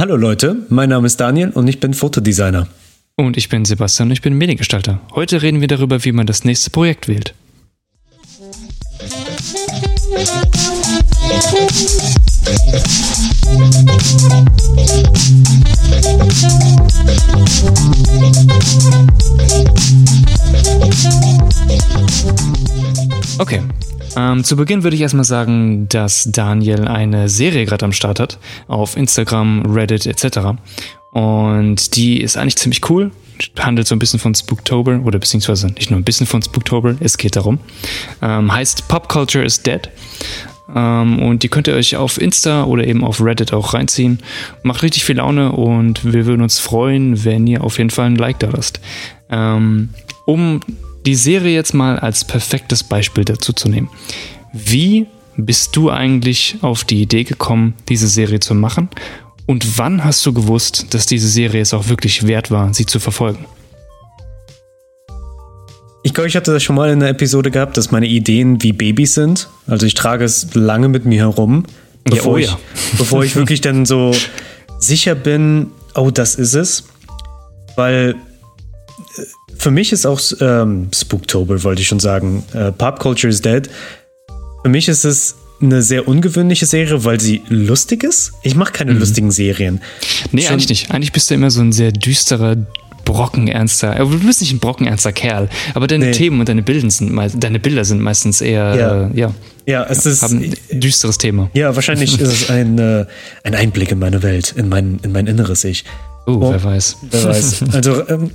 Hallo Leute, mein Name ist Daniel und ich bin Fotodesigner. Und ich bin Sebastian und ich bin Mediengestalter. Heute reden wir darüber, wie man das nächste Projekt wählt. Okay, ähm, zu Beginn würde ich erstmal sagen, dass Daniel eine Serie gerade am Start hat, auf Instagram, Reddit etc. Und die ist eigentlich ziemlich cool, handelt so ein bisschen von Spooktober oder beziehungsweise nicht nur ein bisschen von Spooktober, es geht darum. Ähm, heißt Pop Culture is Dead. Ähm, und die könnt ihr euch auf Insta oder eben auf Reddit auch reinziehen. Macht richtig viel Laune und wir würden uns freuen, wenn ihr auf jeden Fall ein Like da lasst. Ähm, um die Serie jetzt mal als perfektes Beispiel dazu zu nehmen. Wie bist du eigentlich auf die Idee gekommen, diese Serie zu machen? Und wann hast du gewusst, dass diese Serie es auch wirklich wert war, sie zu verfolgen? Ich glaube, ich hatte das schon mal in der Episode gehabt, dass meine Ideen wie Babys sind. Also ich trage es lange mit mir herum, bevor, ja, oh ja. ich, bevor ich wirklich dann so sicher bin, oh, das ist es. Weil für mich ist auch ähm, Spooktober, wollte ich schon sagen. Äh, Pop Culture is Dead. Für mich ist es eine sehr ungewöhnliche Serie, weil sie lustig ist. Ich mache keine mhm. lustigen Serien. Nee, schon eigentlich nicht. Eigentlich bist du immer so ein sehr düsterer, brockenernster. Du bist nicht ein brockenernster Kerl, aber deine nee. Themen und deine Bilder sind, deine Bilder sind meistens eher, ja, äh, ja, ja es ist haben ein düsteres Thema. Ja, wahrscheinlich ist es ein, äh, ein Einblick in meine Welt, in mein, in mein inneres Ich. Oh, oh wer weiß. Wer weiß. Also ähm,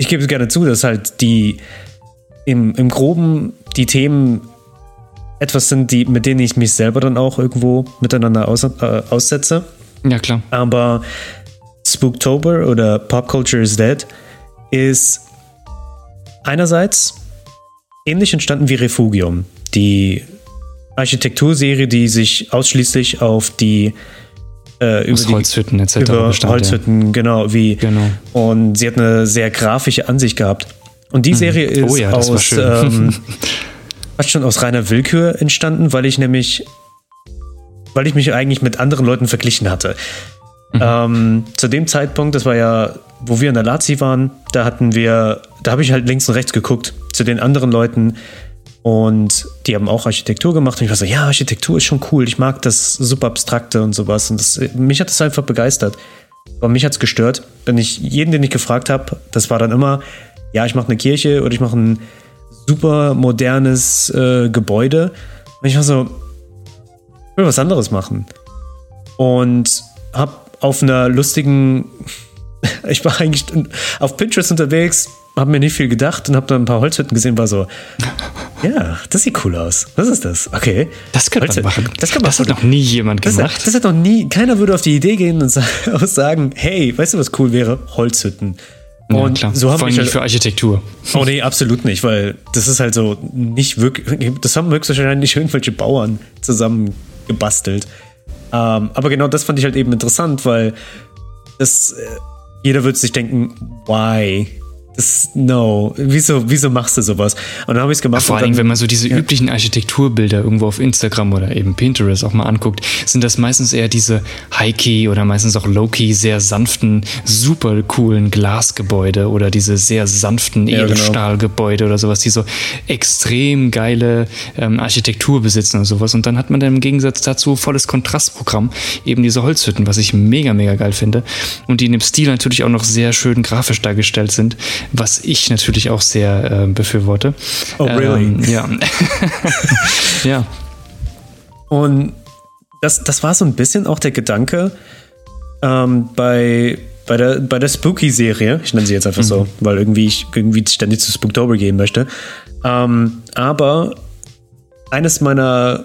ich gebe es gerne zu, dass halt die im, im Groben die Themen etwas sind, die, mit denen ich mich selber dann auch irgendwo miteinander aus, äh, aussetze. Ja, klar. Aber Spooktober oder Pop Culture is Dead ist einerseits ähnlich entstanden wie Refugium, die Architekturserie, die sich ausschließlich auf die äh, über die, Holzhütten etc. Über bestand, Holzhütten, ja. genau, wie. Genau. Und sie hat eine sehr grafische Ansicht gehabt. Und die mhm. Serie oh, ist ja, aus ähm, fast schon aus reiner Willkür entstanden, weil ich nämlich, weil ich mich eigentlich mit anderen Leuten verglichen hatte. Mhm. Ähm, zu dem Zeitpunkt, das war ja, wo wir in der Lazi waren, da hatten wir, da habe ich halt links und rechts geguckt zu den anderen Leuten, und die haben auch Architektur gemacht. Und ich war so, ja, Architektur ist schon cool. Ich mag das super abstrakte und sowas. Und das, mich hat das einfach begeistert. Aber mich hat es gestört. Wenn ich jeden, den ich gefragt habe, das war dann immer, ja, ich mache eine Kirche oder ich mache ein super modernes äh, Gebäude. Und ich war so, ich will was anderes machen. Und habe auf einer lustigen, ich war eigentlich auf Pinterest unterwegs, habe mir nicht viel gedacht und habe dann ein paar Holzhütten gesehen, war so, ja, das sieht cool aus. Was ist das? Okay. Das könnte man machen. Das, man das hat noch nie jemand das gemacht. das hat noch nie, keiner würde auf die Idee gehen und sagen, hey, weißt du, was cool wäre? Holzhütten. Und ja, so haben wir nicht halt, für Architektur. Oh nee, absolut nicht, weil das ist halt so nicht wirklich, das haben höchstwahrscheinlich irgendwelche Bauern zusammen gebastelt. Ähm, aber genau das fand ich halt eben interessant, weil das, äh, jeder würde sich denken, why? Das, no, wieso, wieso machst du sowas? Und dann habe ich es gemacht. Ja, vor allem, wenn man so diese ja. üblichen Architekturbilder irgendwo auf Instagram oder eben Pinterest auch mal anguckt, sind das meistens eher diese High-Key oder meistens auch Low-Key, sehr sanften, super coolen Glasgebäude oder diese sehr sanften genau. Edelstahlgebäude genau. oder sowas, die so extrem geile ähm, Architektur besitzen und sowas. Und dann hat man dann im Gegensatz dazu volles Kontrastprogramm, eben diese Holzhütten, was ich mega, mega geil finde. Und die in dem Stil natürlich auch noch sehr schön grafisch dargestellt sind was ich natürlich auch sehr äh, befürworte. Oh, really? Ähm, ja. ja. Und das, das war so ein bisschen auch der Gedanke ähm, bei, bei der, bei der Spooky-Serie. Ich nenne sie jetzt einfach mhm. so, weil irgendwie ich irgendwie ständig zu Spooktober gehen möchte. Ähm, aber eines meiner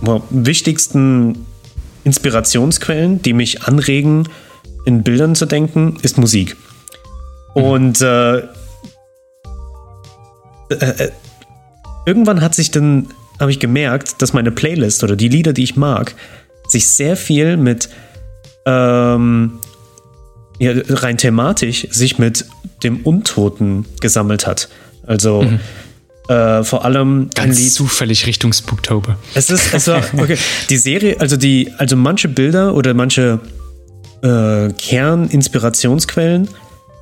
well, wichtigsten Inspirationsquellen, die mich anregen, in Bildern zu denken, ist Musik. Und äh, äh, äh, irgendwann hat sich dann, habe ich gemerkt, dass meine Playlist oder die Lieder, die ich mag, sich sehr viel mit ähm, ja, rein thematisch sich mit dem Untoten gesammelt hat. Also mhm. Äh, vor allem ganz Lied. zufällig Richtung Spooktober. Es ist, es war, okay. Die Serie, also die, also manche Bilder oder manche äh, Kerninspirationsquellen,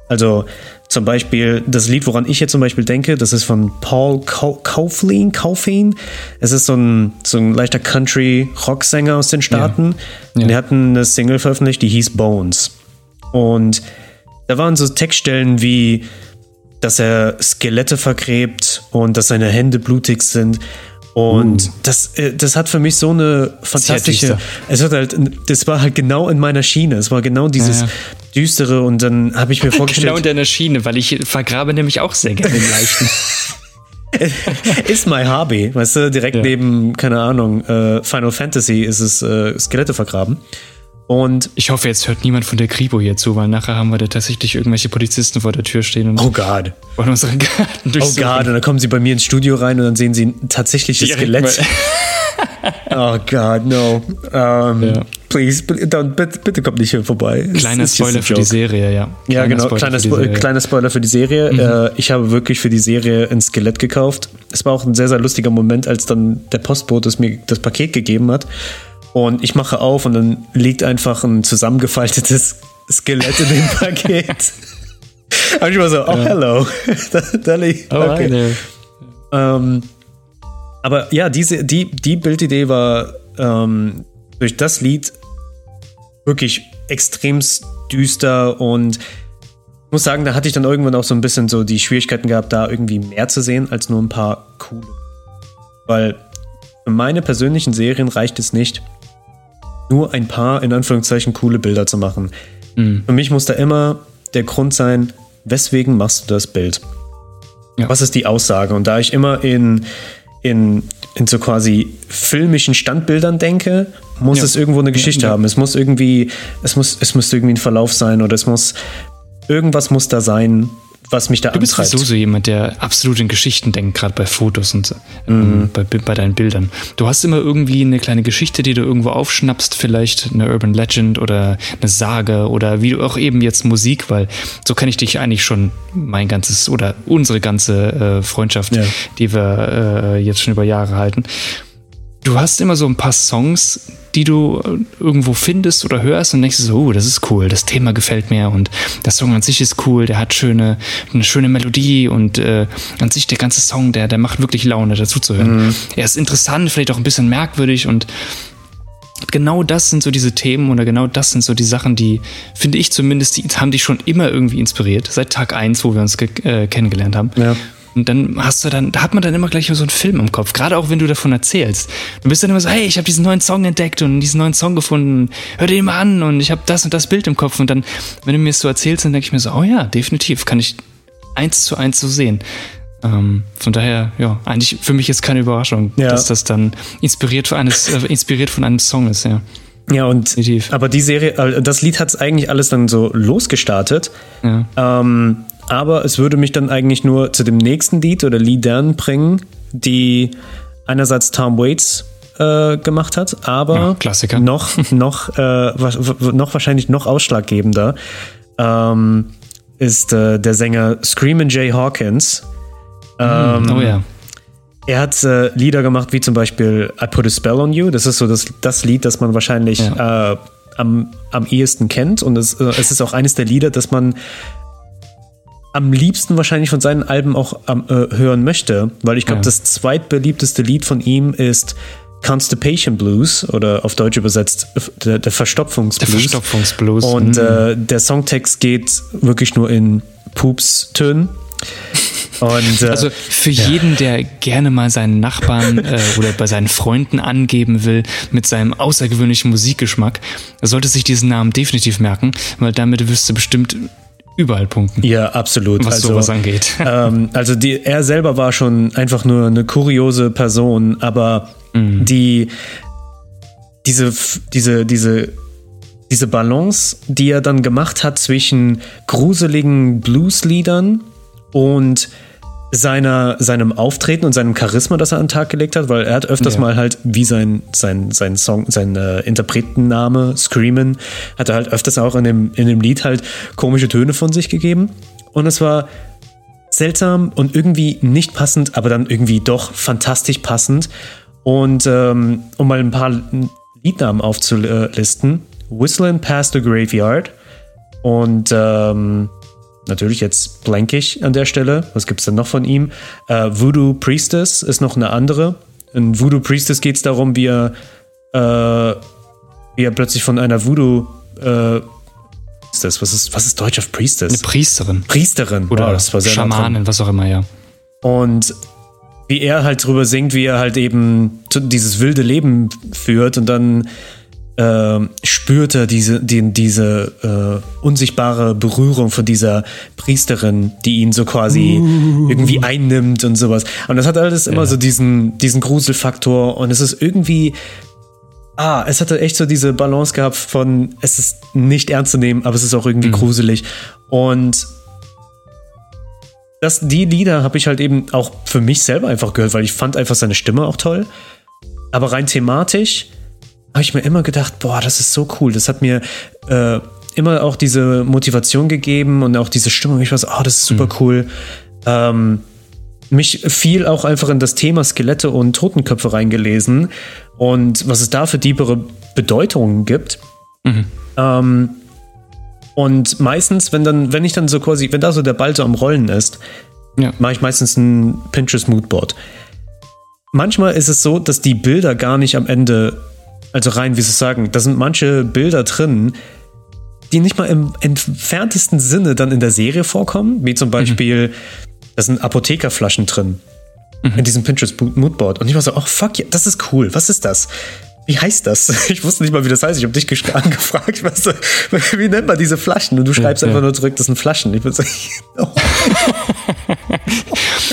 also zum Beispiel das Lied, woran ich jetzt zum Beispiel denke, das ist von Paul Kauflein. Kauflein. Es ist so ein, so ein leichter Country-Rocksänger aus den Staaten. Ja. Ja. Die hatten eine Single veröffentlicht, die hieß Bones. Und da waren so Textstellen wie dass er Skelette vergräbt und dass seine Hände blutig sind. Und uh. das, äh, das hat für mich so eine fantastische. Es hat halt, das war halt genau in meiner Schiene. Es war genau dieses ja, ja. düstere und dann habe ich mir vorgestellt. Genau in deiner Schiene, weil ich vergrabe nämlich auch sehr gerne den Leichen. ist my Hobby, weißt du, direkt ja. neben, keine Ahnung, äh, Final Fantasy ist es äh, Skelette vergraben. Und ich hoffe, jetzt hört niemand von der Kripo hier zu, weil nachher haben wir da tatsächlich irgendwelche Polizisten vor der Tür stehen und oh God. wollen unsere Garten durchsuchen. Oh God, und dann kommen sie bei mir ins Studio rein und dann sehen sie ein tatsächliches Skelett. oh God, no. Um, ja. Please, bitte, bitte kommt nicht hier vorbei. Kleiner Spoiler für die Serie, ja. Ja, kleiner genau, kleiner, Spo Serie. kleiner Spoiler für die Serie. Mhm. Äh, ich habe wirklich für die Serie ein Skelett gekauft. Es war auch ein sehr, sehr lustiger Moment, als dann der Postbote mir das Paket gegeben hat und ich mache auf und dann liegt einfach ein zusammengefaltetes Skelett in dem Paket. Und ich war so, oh, ja. hello. da, liegt, oh, okay. ähm, aber ja, diese, die, die Bildidee war ähm, durch das Lied wirklich extremst düster und ich muss sagen, da hatte ich dann irgendwann auch so ein bisschen so die Schwierigkeiten gehabt, da irgendwie mehr zu sehen als nur ein paar coole. Weil für meine persönlichen Serien reicht es nicht, nur ein paar, in Anführungszeichen, coole Bilder zu machen. Mhm. Für mich muss da immer der Grund sein, weswegen machst du das Bild? Ja. Was ist die Aussage? Und da ich immer in, in, in so quasi filmischen Standbildern denke, muss ja. es irgendwo eine Geschichte ja, haben. Es muss irgendwie, es muss, es muss irgendwie ein Verlauf sein oder es muss, irgendwas muss da sein, was mich da Du bist sowieso so jemand, der absolut in Geschichten denkt, gerade bei Fotos und ähm, mhm. bei, bei, deinen Bildern. Du hast immer irgendwie eine kleine Geschichte, die du irgendwo aufschnappst, vielleicht eine Urban Legend oder eine Sage oder wie du auch eben jetzt Musik, weil so kenne ich dich eigentlich schon mein ganzes oder unsere ganze äh, Freundschaft, ja. die wir äh, jetzt schon über Jahre halten. Du hast immer so ein paar Songs, die du äh, irgendwo findest oder hörst und denkst so, oh, das ist cool, das Thema gefällt mir und der Song an sich ist cool, der hat schöne, eine schöne Melodie und äh, an sich der ganze Song, der, der macht wirklich Laune, dazu zu hören. Mhm. Er ist interessant, vielleicht auch ein bisschen merkwürdig und genau das sind so diese Themen oder genau das sind so die Sachen, die, finde ich zumindest, die haben dich schon immer irgendwie inspiriert, seit Tag eins, wo wir uns äh, kennengelernt haben. Ja. Und dann hast du dann, da hat man dann immer gleich so einen Film im Kopf, gerade auch wenn du davon erzählst. Du bist dann immer so, hey, ich habe diesen neuen Song entdeckt und diesen neuen Song gefunden, hör dir mal an und ich habe das und das Bild im Kopf. Und dann, wenn du mir es so erzählst, dann denke ich mir so, oh ja, definitiv, kann ich eins zu eins so sehen. Ähm, von daher, ja, eigentlich für mich ist keine Überraschung, ja. dass das dann inspiriert von, eines, äh, inspiriert von einem Song ist, ja. Ja, und Definitiv. aber die Serie, äh, das Lied hat es eigentlich alles dann so losgestartet. Ja. Ähm, aber es würde mich dann eigentlich nur zu dem nächsten Lied oder Liedern bringen, die einerseits Tom Waits äh, gemacht hat, aber ja, noch, noch, äh, noch wahrscheinlich noch ausschlaggebender ähm, ist äh, der Sänger Screamin' Jay Hawkins. Ähm, oh ja. Er hat äh, Lieder gemacht, wie zum Beispiel I Put a Spell on You. Das ist so das, das Lied, das man wahrscheinlich ja. äh, am, am ehesten kennt. Und es, äh, es ist auch eines der Lieder, das man am liebsten wahrscheinlich von seinen Alben auch ähm, äh, hören möchte, weil ich glaube, ja. das zweitbeliebteste Lied von ihm ist Constipation Blues oder auf Deutsch übersetzt der, der Verstopfungsblues. Der Verstopfungsblues. Und mhm. äh, der Songtext geht wirklich nur in Pups-Tönen. Und, äh, also für ja. jeden, der gerne mal seinen Nachbarn äh, oder bei seinen Freunden angeben will mit seinem außergewöhnlichen Musikgeschmack, sollte sich diesen Namen definitiv merken, weil damit wirst du bestimmt überall punkten. Ja, absolut. Was also, sowas angeht. Ähm, also die, er selber war schon einfach nur eine kuriose Person, aber mhm. die diese, diese, diese, diese Balance, die er dann gemacht hat zwischen gruseligen Bluesliedern und seiner, seinem Auftreten und seinem Charisma, das er an den Tag gelegt hat, weil er hat öfters ja. mal halt, wie sein, sein, sein Song, sein äh, Interpretenname, Screamin', hat er halt öfters auch in dem, in dem Lied halt komische Töne von sich gegeben. Und es war seltsam und irgendwie nicht passend, aber dann irgendwie doch fantastisch passend. Und ähm, um mal ein paar Liednamen aufzulisten: Whistling Past the Graveyard und ähm, natürlich jetzt blankig an der Stelle. Was gibt es denn noch von ihm? Äh, Voodoo Priestess ist noch eine andere. In Voodoo Priestess geht es darum, wie er, äh, wie er plötzlich von einer Voodoo äh, Priestess, was ist, was ist Deutsch auf Priestess? Eine Priesterin. Priesterin. Oder wow, das war Schamanin, was auch immer, ja. Und wie er halt drüber singt, wie er halt eben dieses wilde Leben führt und dann äh, spürt er diese, die, diese äh, unsichtbare Berührung von dieser Priesterin, die ihn so quasi uh. irgendwie einnimmt und sowas. Und das hat alles immer ja. so diesen, diesen Gruselfaktor und es ist irgendwie ah, es hatte echt so diese Balance gehabt von, es ist nicht ernst zu nehmen, aber es ist auch irgendwie mhm. gruselig. Und das, die Lieder habe ich halt eben auch für mich selber einfach gehört, weil ich fand einfach seine Stimme auch toll. Aber rein thematisch habe ich mir immer gedacht, boah, das ist so cool. Das hat mir äh, immer auch diese Motivation gegeben und auch diese Stimmung. Ich war so, oh, das ist super mhm. cool. Ähm, mich viel auch einfach in das Thema Skelette und Totenköpfe reingelesen und was es da für tiefere Bedeutungen gibt. Mhm. Ähm, und meistens, wenn dann, wenn ich dann so quasi, wenn da so der Ball so am Rollen ist, ja. mache ich meistens ein Pinterest Moodboard. Manchmal ist es so, dass die Bilder gar nicht am Ende, also rein, wie sie sagen, da sind manche Bilder drin, die nicht mal im entferntesten Sinne dann in der Serie vorkommen, wie zum. Beispiel, mhm. da sind Apothekerflaschen drin mhm. in diesem Pinterest Moodboard. Und ich war so, oh fuck, das ist cool. Was ist das? Wie heißt das? Ich wusste nicht mal, wie das heißt. Ich habe dich angefragt, was, wie nennt man diese Flaschen? Und du schreibst ja, einfach nur zurück, das sind Flaschen. Ich bin so, oh.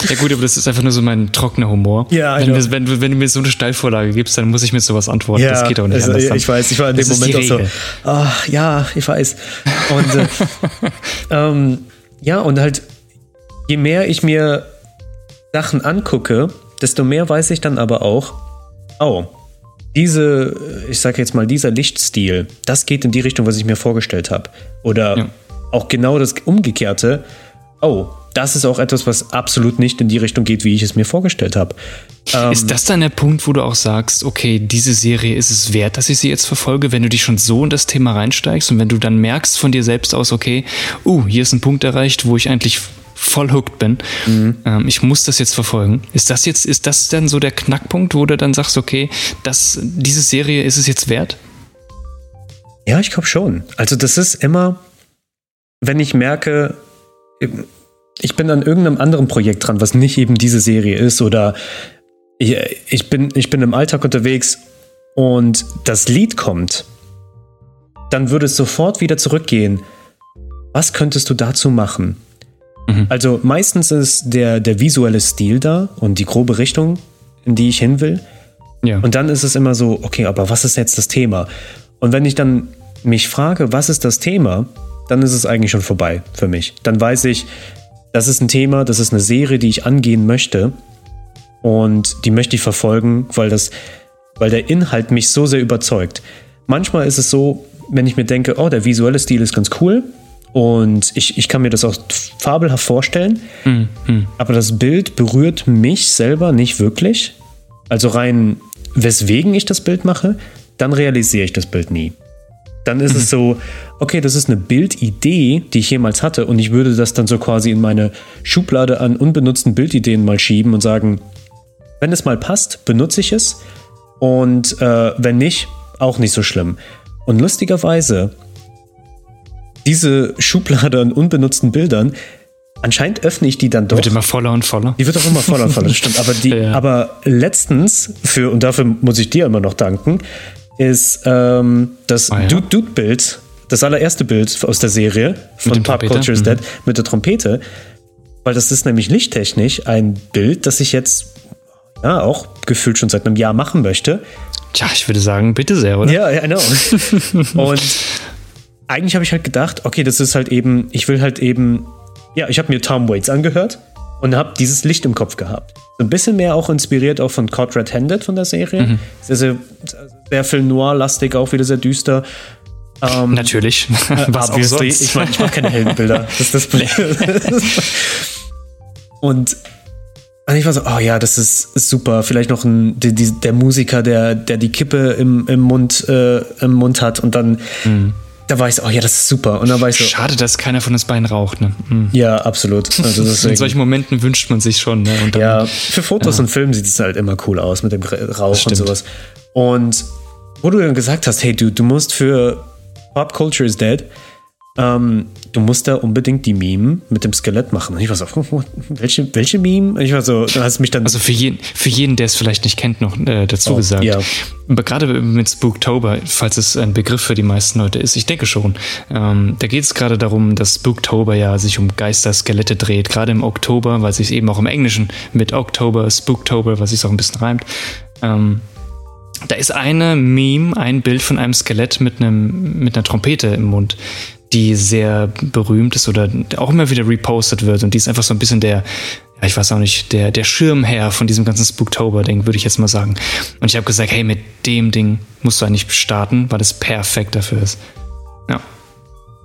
Ja gut, aber das ist einfach nur so mein trockener Humor. Ja, wenn, du, wenn, wenn, du mir so eine Steilvorlage gibst, dann muss ich mit sowas antworten. Ja, das geht auch nicht also, anders. Ich weiß, ich war in dem Moment auch so, oh, ja, ich weiß. Und äh, ähm, ja, und halt, je mehr ich mir Sachen angucke, desto mehr weiß ich dann aber auch, oh, diese, ich sage jetzt mal, dieser Lichtstil, das geht in die Richtung, was ich mir vorgestellt habe. Oder ja. auch genau das Umgekehrte, oh, das ist auch etwas, was absolut nicht in die Richtung geht, wie ich es mir vorgestellt habe. Ähm, ist das dann der Punkt, wo du auch sagst, okay, diese Serie ist es wert, dass ich sie jetzt verfolge, wenn du dich schon so in das Thema reinsteigst und wenn du dann merkst von dir selbst aus, okay, uh, hier ist ein Punkt erreicht, wo ich eigentlich voll hooked bin. Mhm. Ähm, ich muss das jetzt verfolgen. Ist das jetzt, ist das dann so der Knackpunkt, wo du dann sagst, okay, das, diese Serie ist es jetzt wert? Ja, ich glaube schon. Also das ist immer, wenn ich merke, ich bin an irgendeinem anderen Projekt dran, was nicht eben diese Serie ist oder ich, ich bin, ich bin im Alltag unterwegs und das Lied kommt, dann würde es sofort wieder zurückgehen. Was könntest du dazu machen? Mhm. Also meistens ist der, der visuelle Stil da und die grobe Richtung, in die ich hin will. Ja. Und dann ist es immer so, okay, aber was ist jetzt das Thema? Und wenn ich dann mich frage, was ist das Thema, dann ist es eigentlich schon vorbei für mich. Dann weiß ich, das ist ein Thema, das ist eine Serie, die ich angehen möchte. Und die möchte ich verfolgen, weil, das, weil der Inhalt mich so sehr überzeugt. Manchmal ist es so, wenn ich mir denke, oh, der visuelle Stil ist ganz cool, und ich, ich kann mir das auch fabelhaft vorstellen. Mhm. Aber das Bild berührt mich selber nicht wirklich. Also rein, weswegen ich das Bild mache, dann realisiere ich das Bild nie. Dann ist mhm. es so, okay, das ist eine Bildidee, die ich jemals hatte, und ich würde das dann so quasi in meine Schublade an unbenutzten Bildideen mal schieben und sagen, wenn es mal passt, benutze ich es. Und äh, wenn nicht, auch nicht so schlimm. Und lustigerweise diese Schublade an unbenutzten Bildern, anscheinend öffne ich die dann doch. Wird immer voller und voller. Die wird auch immer voller und voller, stimmt. Aber, die, ja. aber letztens, für, und dafür muss ich dir immer noch danken, ist ähm, das ah, ja. Dude-Dude-Bild, das allererste Bild aus der Serie von Pop Culture is mhm. Dead mit der Trompete. Weil das ist nämlich lichttechnisch ein Bild, das ich jetzt ja, auch gefühlt schon seit einem Jahr machen möchte. Tja, ich würde sagen, bitte sehr, oder? Ja, ja, genau. und eigentlich habe ich halt gedacht, okay, das ist halt eben, ich will halt eben, ja, ich habe mir Tom Waits angehört und habe dieses Licht im Kopf gehabt. So ein bisschen mehr auch inspiriert auch von Caught Red-Handed von der Serie. Mhm. Sehr, sehr, sehr viel Noir-lastig, auch wieder sehr düster. Ähm, Natürlich. Was auch sonst? Ich mache ich mach keine Heldenbilder. Das ist das Problem. Und und ich war so, oh ja, das ist super. Vielleicht noch ein, die, die, der Musiker, der, der die Kippe im, im, Mund, äh, im Mund hat und dann, mhm. Da war ich so, oh ja, das ist super. Und dann war ich so. Schade, dass keiner von uns beiden raucht, ne? Mhm. Ja, absolut. Also In solchen Momenten wünscht man sich schon, ne? Dann, ja, für Fotos ja. und Filmen sieht es halt immer cool aus mit dem Rauch und sowas. Und wo du dann gesagt hast, hey, du, du musst für Pop Culture is Dead ähm, du musst da unbedingt die Meme mit dem Skelett machen. Und ich war so, welche, welche Meme? Ich war so, du hast mich dann. Also für jeden, für jeden, der es vielleicht nicht kennt, noch äh, dazu oh, gesagt. Ja. Gerade mit Spooktober, falls es ein Begriff für die meisten Leute ist, ich denke schon. Ähm, da geht es gerade darum, dass Spooktober ja sich um Geister-Skelette dreht. Gerade im Oktober, weil sich eben auch im Englischen mit Oktober, Spooktober, was sich auch ein bisschen reimt. Ähm, da ist eine Meme, ein Bild von einem Skelett mit einem mit einer Trompete im Mund die sehr berühmt ist oder auch immer wieder repostet wird und die ist einfach so ein bisschen der, ja, ich weiß auch nicht, der, der Schirmherr von diesem ganzen Spooktober-Ding, würde ich jetzt mal sagen. Und ich habe gesagt, hey, mit dem Ding musst du eigentlich starten, weil es perfekt dafür ist. Ja.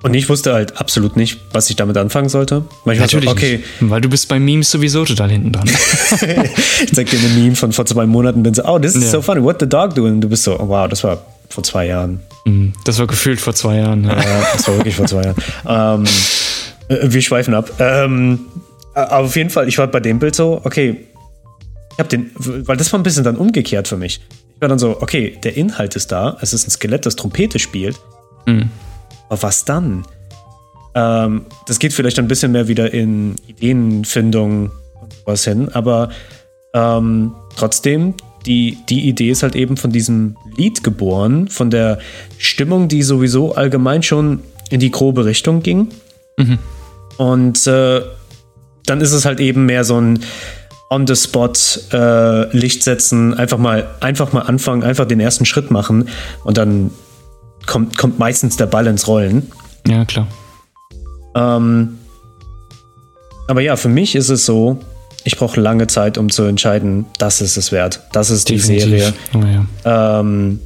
Und ich wusste halt absolut nicht, was ich damit anfangen sollte. Weil Natürlich so, okay. Nicht, weil du bist bei Memes sowieso total hinten dran. ich zeig dir eine Meme von vor zwei Monaten bin so, oh, this is ja. so funny, what the dog doing? Und du bist so, oh, wow, das war vor zwei Jahren. Mhm. Das war gefühlt vor zwei Jahren. Ja, das war wirklich vor zwei Jahren. Ähm, äh, wir schweifen ab. Ähm, aber auf jeden Fall, ich war bei dem Bild so, okay, ich habe den, weil das war ein bisschen dann umgekehrt für mich. Ich war dann so, okay, der Inhalt ist da, es ist ein Skelett, das Trompete spielt. Mhm. Aber was dann? Ähm, das geht vielleicht ein bisschen mehr wieder in Ideenfindung und sowas hin, aber ähm, trotzdem, die, die Idee ist halt eben von diesem Lied geboren, von der Stimmung, die sowieso allgemein schon in die grobe Richtung ging. Mhm. Und äh, dann ist es halt eben mehr so ein On-the-Spot äh, Licht setzen, einfach mal, einfach mal anfangen, einfach den ersten Schritt machen und dann kommt, kommt meistens der Ball ins Rollen. Ja, klar. Ähm, aber ja, für mich ist es so, ich brauche lange Zeit, um zu entscheiden, das ist es wert. Das ist Definitiv. die Serie. Oh, ja. ähm,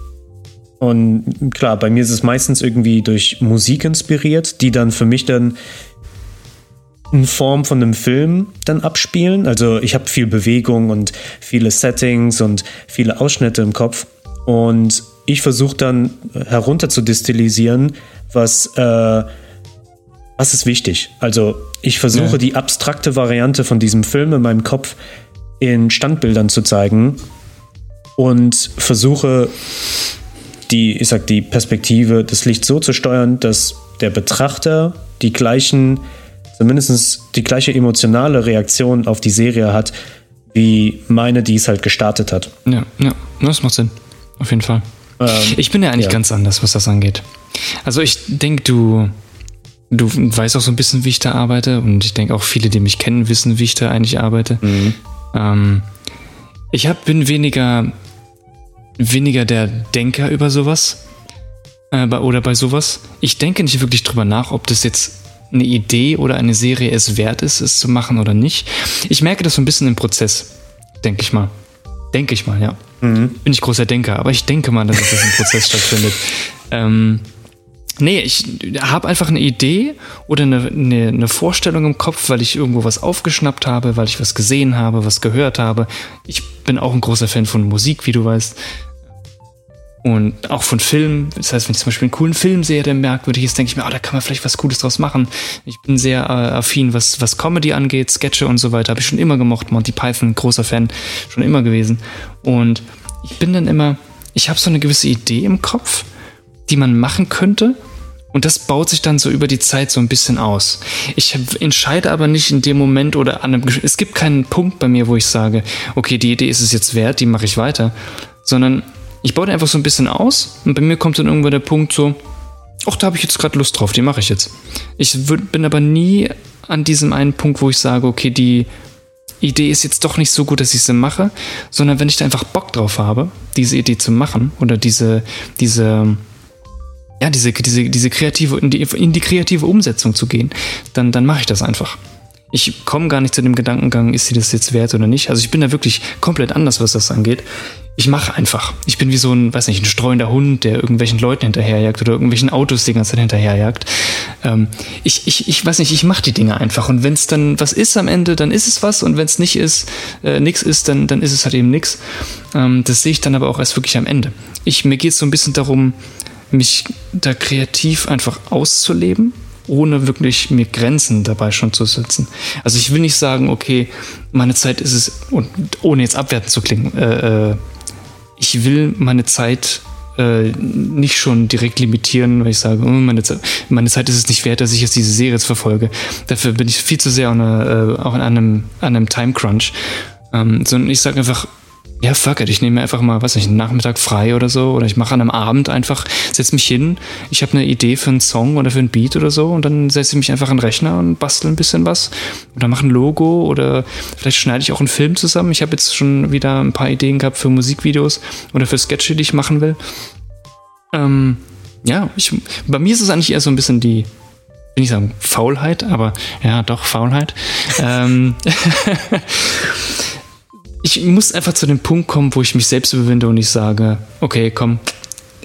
und klar, bei mir ist es meistens irgendwie durch Musik inspiriert, die dann für mich dann in Form von einem Film dann abspielen. Also ich habe viel Bewegung und viele Settings und viele Ausschnitte im Kopf. Und ich versuche dann herunter zu destillisieren, was äh, was ist wichtig? Also ich versuche ja. die abstrakte Variante von diesem Film in meinem Kopf in Standbildern zu zeigen und versuche die, ich sag, die Perspektive des Lichts so zu steuern, dass der Betrachter die gleichen, zumindest die gleiche emotionale Reaktion auf die Serie hat, wie meine, die es halt gestartet hat. Ja, ja, das macht Sinn. Auf jeden Fall. Ähm, ich bin ja eigentlich ja. ganz anders, was das angeht. Also ich denke, du du weißt auch so ein bisschen, wie ich da arbeite und ich denke auch viele, die mich kennen, wissen, wie ich da eigentlich arbeite. Mhm. Ähm, ich hab, bin weniger, weniger der Denker über sowas äh, oder bei sowas. Ich denke nicht wirklich drüber nach, ob das jetzt eine Idee oder eine Serie es wert ist, es zu machen oder nicht. Ich merke das so ein bisschen im Prozess, denke ich mal. Denke ich mal, ja. Mhm. Bin ich großer Denker, aber ich denke mal, dass das im Prozess stattfindet. Ähm, Nee, ich habe einfach eine Idee oder eine, eine, eine, Vorstellung im Kopf, weil ich irgendwo was aufgeschnappt habe, weil ich was gesehen habe, was gehört habe. Ich bin auch ein großer Fan von Musik, wie du weißt. Und auch von Filmen. Das heißt, wenn ich zum Beispiel einen coolen Film sehe, der merkwürdig ist, denke ich mir, oh, da kann man vielleicht was Cooles draus machen. Ich bin sehr äh, affin, was, was Comedy angeht, Sketche und so weiter. Habe ich schon immer gemocht. Monty Python, großer Fan, schon immer gewesen. Und ich bin dann immer, ich habe so eine gewisse Idee im Kopf die man machen könnte. Und das baut sich dann so über die Zeit so ein bisschen aus. Ich entscheide aber nicht in dem Moment oder an einem, es gibt keinen Punkt bei mir, wo ich sage, okay, die Idee ist es jetzt wert, die mache ich weiter. Sondern ich baue einfach so ein bisschen aus und bei mir kommt dann irgendwann der Punkt so, ach, da habe ich jetzt gerade Lust drauf, die mache ich jetzt. Ich bin aber nie an diesem einen Punkt, wo ich sage, okay, die Idee ist jetzt doch nicht so gut, dass ich sie mache, sondern wenn ich da einfach Bock drauf habe, diese Idee zu machen oder diese, diese, ja, diese, diese, diese kreative, in die, in die kreative Umsetzung zu gehen, dann, dann mache ich das einfach. Ich komme gar nicht zu dem Gedankengang, ist sie das jetzt wert oder nicht. Also ich bin da wirklich komplett anders, was das angeht. Ich mache einfach. Ich bin wie so ein, weiß nicht, ein streuender Hund, der irgendwelchen Leuten hinterherjagt oder irgendwelchen Autos die ganze Zeit hinterherjagt. Ähm, ich, ich, ich weiß nicht, ich mache die Dinge einfach. Und wenn es dann was ist am Ende, dann ist es was. Und wenn es nicht ist, äh, nichts ist, dann, dann ist es halt eben nichts. Ähm, das sehe ich dann aber auch erst wirklich am Ende. Ich, mir geht es so ein bisschen darum, mich da kreativ einfach auszuleben ohne wirklich mir Grenzen dabei schon zu setzen. Also ich will nicht sagen, okay, meine Zeit ist es, und ohne jetzt abwertend zu klingen, äh, äh ich will meine Zeit äh, nicht schon direkt limitieren, weil ich sage, oh, meine, Zeit, meine Zeit ist es nicht wert, dass ich jetzt diese Serie jetzt verfolge. Dafür bin ich viel zu sehr an einer, äh, auch an einem, einem Time Crunch. Ähm, sondern ich sage einfach, ja, fuck it, ich nehme mir einfach mal, weiß nicht, einen Nachmittag frei oder so. Oder ich mache an einem Abend einfach, setze mich hin, ich habe eine Idee für einen Song oder für einen Beat oder so und dann setze ich mich einfach an den Rechner und bastel ein bisschen was. Oder mache ein Logo oder vielleicht schneide ich auch einen Film zusammen. Ich habe jetzt schon wieder ein paar Ideen gehabt für Musikvideos oder für Sketche, die ich machen will. Ähm, ja, ich, bei mir ist es eigentlich eher so ein bisschen die, will ich sagen, Faulheit, aber ja, doch, Faulheit. ähm, ich muss einfach zu dem Punkt kommen, wo ich mich selbst überwinde und ich sage, okay, komm,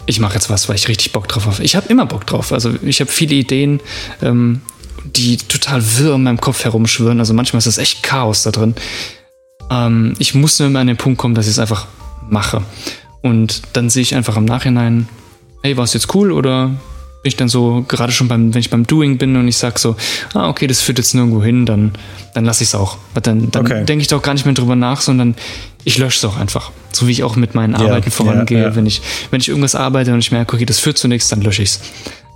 ich mache jetzt was, weil ich richtig Bock drauf habe. Ich habe immer Bock drauf. Also ich habe viele Ideen, ähm, die total wirr in meinem Kopf herumschwirren. Also manchmal ist das echt Chaos da drin. Ähm, ich muss nur immer an den Punkt kommen, dass ich es einfach mache. Und dann sehe ich einfach im Nachhinein, hey, war es jetzt cool oder bin ich dann so, gerade schon beim, wenn ich beim Doing bin und ich sage so, ah, okay, das führt jetzt nirgendwo hin, dann, dann lasse ich es auch. Dann, dann okay. denke ich doch gar nicht mehr drüber nach, sondern ich lösche es auch einfach. So wie ich auch mit meinen yeah, Arbeiten vorangehe. Yeah, yeah. Wenn, ich, wenn ich irgendwas arbeite und ich merke, okay, das führt zu nichts, dann lösche ich es.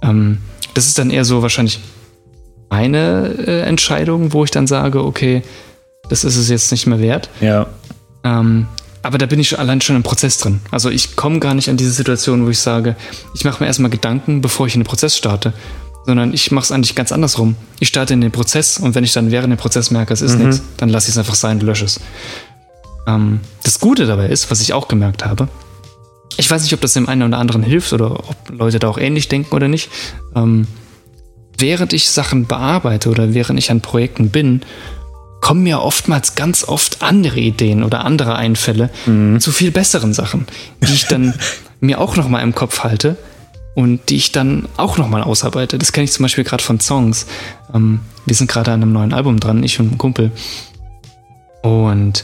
Ähm, das ist dann eher so wahrscheinlich meine äh, Entscheidung, wo ich dann sage, okay, das ist es jetzt nicht mehr wert. Ja. Ähm, aber da bin ich allein schon im Prozess drin. Also ich komme gar nicht an diese Situation, wo ich sage, ich mache mir erstmal Gedanken, bevor ich in den Prozess starte. Sondern ich mache es eigentlich ganz andersrum. Ich starte in den Prozess und wenn ich dann während dem Prozess merke, es ist mhm. nichts, dann lasse ich es einfach sein und lösche es. Ähm, das Gute dabei ist, was ich auch gemerkt habe, ich weiß nicht, ob das dem einen oder anderen hilft oder ob Leute da auch ähnlich denken oder nicht. Ähm, während ich Sachen bearbeite oder während ich an Projekten bin, kommen mir oftmals ganz oft andere Ideen oder andere Einfälle mhm. zu viel besseren Sachen, die ich dann mir auch noch mal im Kopf halte und die ich dann auch noch mal ausarbeite. Das kenne ich zum Beispiel gerade von Songs. Ähm, wir sind gerade an einem neuen Album dran, ich und ein Kumpel. Und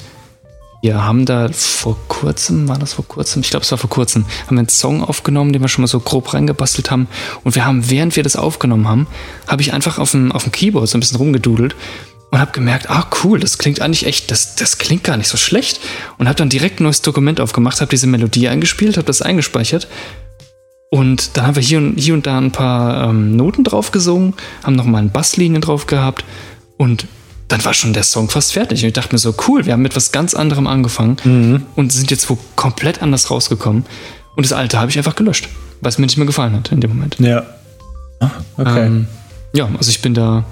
wir haben da vor kurzem, war das vor kurzem? Ich glaube, es war vor kurzem, haben wir einen Song aufgenommen, den wir schon mal so grob reingebastelt haben. Und wir haben, während wir das aufgenommen haben, habe ich einfach auf dem, auf dem Keyboard so ein bisschen rumgedudelt und habe gemerkt, ah cool, das klingt eigentlich echt, das, das klingt gar nicht so schlecht. Und habe dann direkt ein neues Dokument aufgemacht, habe diese Melodie eingespielt, habe das eingespeichert. Und dann haben wir hier und, hier und da ein paar ähm, Noten drauf gesungen, haben nochmal ein Basslinien drauf gehabt und dann war schon der Song fast fertig. Und ich dachte mir so, cool, wir haben mit was ganz anderem angefangen mhm. und sind jetzt wo komplett anders rausgekommen. Und das alte habe ich einfach gelöscht, weil es mir nicht mehr gefallen hat in dem Moment. Ja. Ah, okay. Ähm, ja, also ich bin da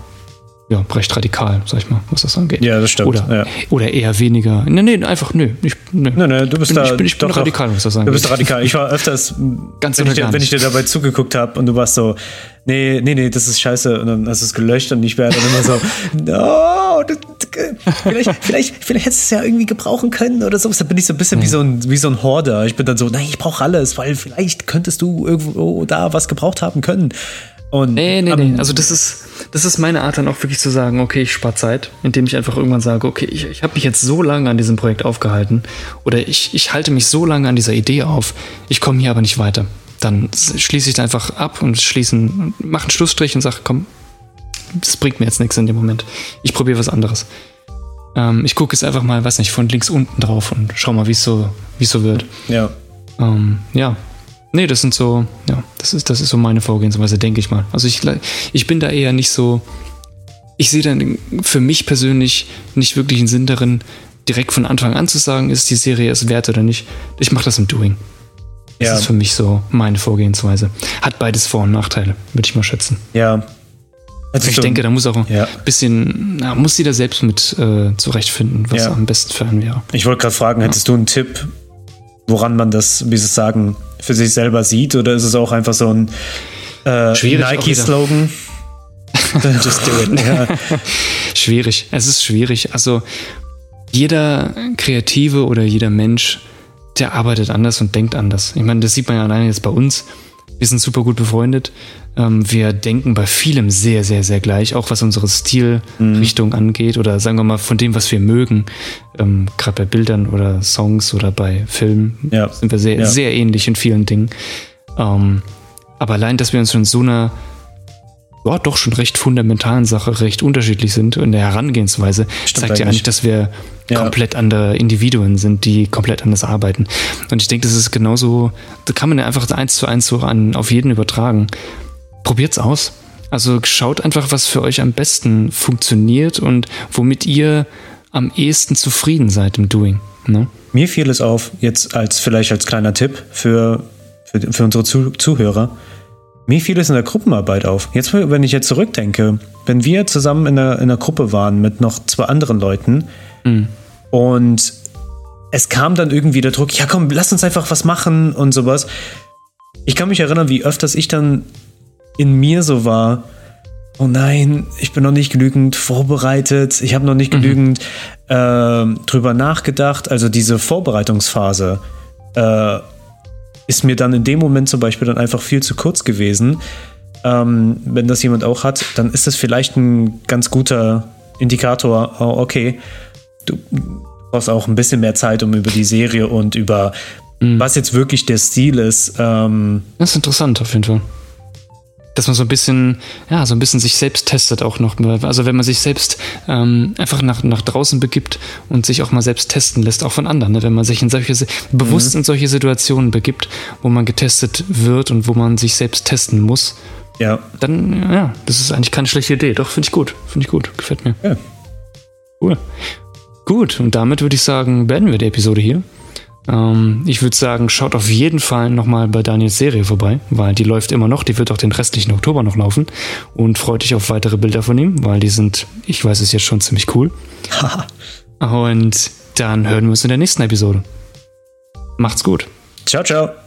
ja, recht radikal, sag ich mal, was das angeht. Ja, das stimmt. Oder, ja. oder eher weniger. Nee, nee, einfach, nö. Ich, nö. Nee, nee, du bist bin, da. Ich bin, ich bin radikal, was das angeht. Du bist radikal. Ich war öfters, Ganz wenn, ich dir, wenn ich dir dabei zugeguckt habe und du warst so, nee, nee, nee, das ist scheiße. Und dann hast du es gelöscht und ich wäre dann immer so, no, das, vielleicht, vielleicht, vielleicht hättest du es ja irgendwie gebrauchen können oder sowas. Da bin ich so ein bisschen nee. wie, so ein, wie so ein Horder. Ich bin dann so, nein, ich brauche alles, weil vielleicht könntest du irgendwo da was gebraucht haben können. Und, nee, nee, nee. Also das ist, das ist meine Art dann auch wirklich zu sagen, okay, ich spare Zeit, indem ich einfach irgendwann sage, okay, ich, ich habe mich jetzt so lange an diesem Projekt aufgehalten oder ich, ich halte mich so lange an dieser Idee auf, ich komme hier aber nicht weiter. Dann schließe ich da einfach ab und schließen, mache einen Schlussstrich und sage, komm, das bringt mir jetzt nichts in dem Moment. Ich probiere was anderes. Ähm, ich gucke jetzt einfach mal, weiß nicht, von links unten drauf und schau mal, wie es so, so wird. Ja. Ähm, ja, Nee, das sind so, ja, das ist, das ist so meine Vorgehensweise, denke ich mal. Also ich, ich bin da eher nicht so, ich sehe dann für mich persönlich nicht wirklich einen Sinn darin, direkt von Anfang an zu sagen, ist die Serie es wert oder nicht. Ich mache das im Doing. Das ja. ist für mich so meine Vorgehensweise. Hat beides Vor- und Nachteile, würde ich mal schätzen. Ja. Also ich denke, da muss auch ein ja. bisschen, na, muss jeder selbst mit äh, zurechtfinden, was ja. am besten für einen wäre. Ich wollte gerade fragen, hättest du einen Tipp, woran man das, wie Sie sagen, für sich selber sieht? Oder ist es auch einfach so ein äh, Nike-Slogan? Just do it. ja. Schwierig. Es ist schwierig. Also jeder Kreative oder jeder Mensch, der arbeitet anders und denkt anders. Ich meine, das sieht man ja alleine jetzt bei uns. Wir sind super gut befreundet. Ähm, wir denken bei vielem sehr, sehr, sehr gleich, auch was unsere Stilrichtung mhm. angeht oder sagen wir mal von dem, was wir mögen. Ähm, Gerade bei Bildern oder Songs oder bei Filmen ja. sind wir sehr, ja. sehr ähnlich in vielen Dingen. Ähm, aber allein, dass wir uns in so einer ja, doch schon recht fundamentalen Sache recht unterschiedlich sind in der Herangehensweise, Stimmt zeigt ja eigentlich, dass wir ja. komplett andere Individuen sind, die komplett anders arbeiten. Und ich denke, das ist genauso, da kann man ja einfach eins zu eins so an, auf jeden übertragen. Probiert's aus. Also schaut einfach, was für euch am besten funktioniert und womit ihr am ehesten zufrieden seid im Doing. Ne? Mir fiel es auf, jetzt als vielleicht als kleiner Tipp für, für, für unsere Zuhörer mir fiel es in der Gruppenarbeit auf. Jetzt, wenn ich jetzt zurückdenke, wenn wir zusammen in einer, in einer Gruppe waren mit noch zwei anderen Leuten mhm. und es kam dann irgendwie der Druck, ja komm, lass uns einfach was machen und sowas. Ich kann mich erinnern, wie öfters ich dann in mir so war, oh nein, ich bin noch nicht genügend vorbereitet, ich habe noch nicht mhm. genügend äh, drüber nachgedacht. Also diese Vorbereitungsphase. Äh, ist mir dann in dem Moment zum Beispiel dann einfach viel zu kurz gewesen. Ähm, wenn das jemand auch hat, dann ist das vielleicht ein ganz guter Indikator. Oh, okay, du brauchst auch ein bisschen mehr Zeit, um über die Serie und über mhm. was jetzt wirklich der Stil ist. Ähm, das ist interessant auf jeden Fall dass man so ein bisschen, ja, so ein bisschen sich selbst testet auch noch. Also wenn man sich selbst ähm, einfach nach, nach draußen begibt und sich auch mal selbst testen lässt, auch von anderen. Ne? Wenn man sich in solche, mhm. bewusst in solche Situationen begibt, wo man getestet wird und wo man sich selbst testen muss, ja. dann, ja, das ist eigentlich keine schlechte Idee. Doch, finde ich gut. Finde ich gut. Gefällt mir. Ja. Cool. Gut, und damit würde ich sagen, beenden wir die Episode hier. Ähm, ich würde sagen, schaut auf jeden Fall nochmal bei Daniels Serie vorbei, weil die läuft immer noch, die wird auch den restlichen Oktober noch laufen und freut dich auf weitere Bilder von ihm, weil die sind, ich weiß es jetzt schon ziemlich cool. und dann hören wir uns in der nächsten Episode. Macht's gut. Ciao, ciao.